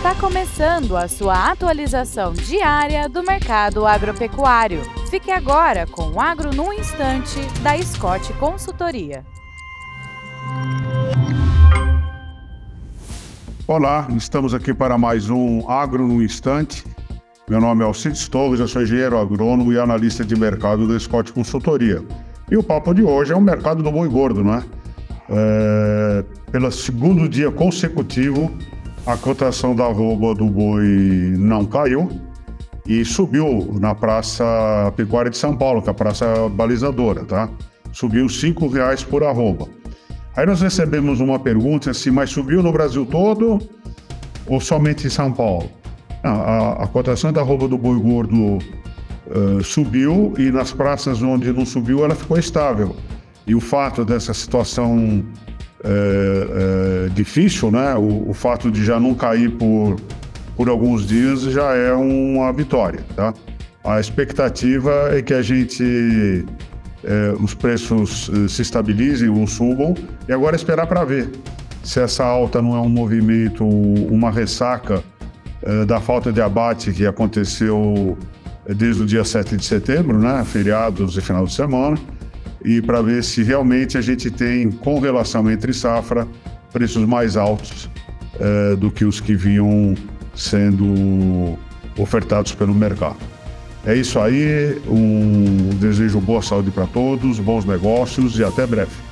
Está começando a sua atualização diária do mercado agropecuário. Fique agora com o Agro no Instante, da Scott Consultoria. Olá, estamos aqui para mais um Agro no Instante. Meu nome é Alcides Torres, eu sou engenheiro agrônomo e analista de mercado da Scott Consultoria. E o papo de hoje é o mercado do boi gordo, não é? é pelo segundo dia consecutivo, a cotação da arroba do boi não caiu e subiu na Praça Pecuária de São Paulo, que é a praça balizadora, tá? Subiu R$ reais por arroba. Aí nós recebemos uma pergunta assim, mas subiu no Brasil todo ou somente em São Paulo? Não, a, a cotação da arroba do boi gordo uh, subiu e nas praças onde não subiu ela ficou estável. E o fato dessa situação é, é, difícil, né? O, o, fato de já não cair por, por alguns dias já é uma vitória, tá? A expectativa é que a gente é, os preços é, se estabilizem ou subam e agora esperar para ver se essa alta não é um movimento, uma ressaca é, da falta de abate que aconteceu desde o dia 7 de setembro, né? Feriados e final de semana e para ver se realmente a gente tem, com relação entre safra, preços mais altos é, do que os que vinham sendo ofertados pelo mercado. É isso aí, um desejo boa saúde para todos, bons negócios e até breve.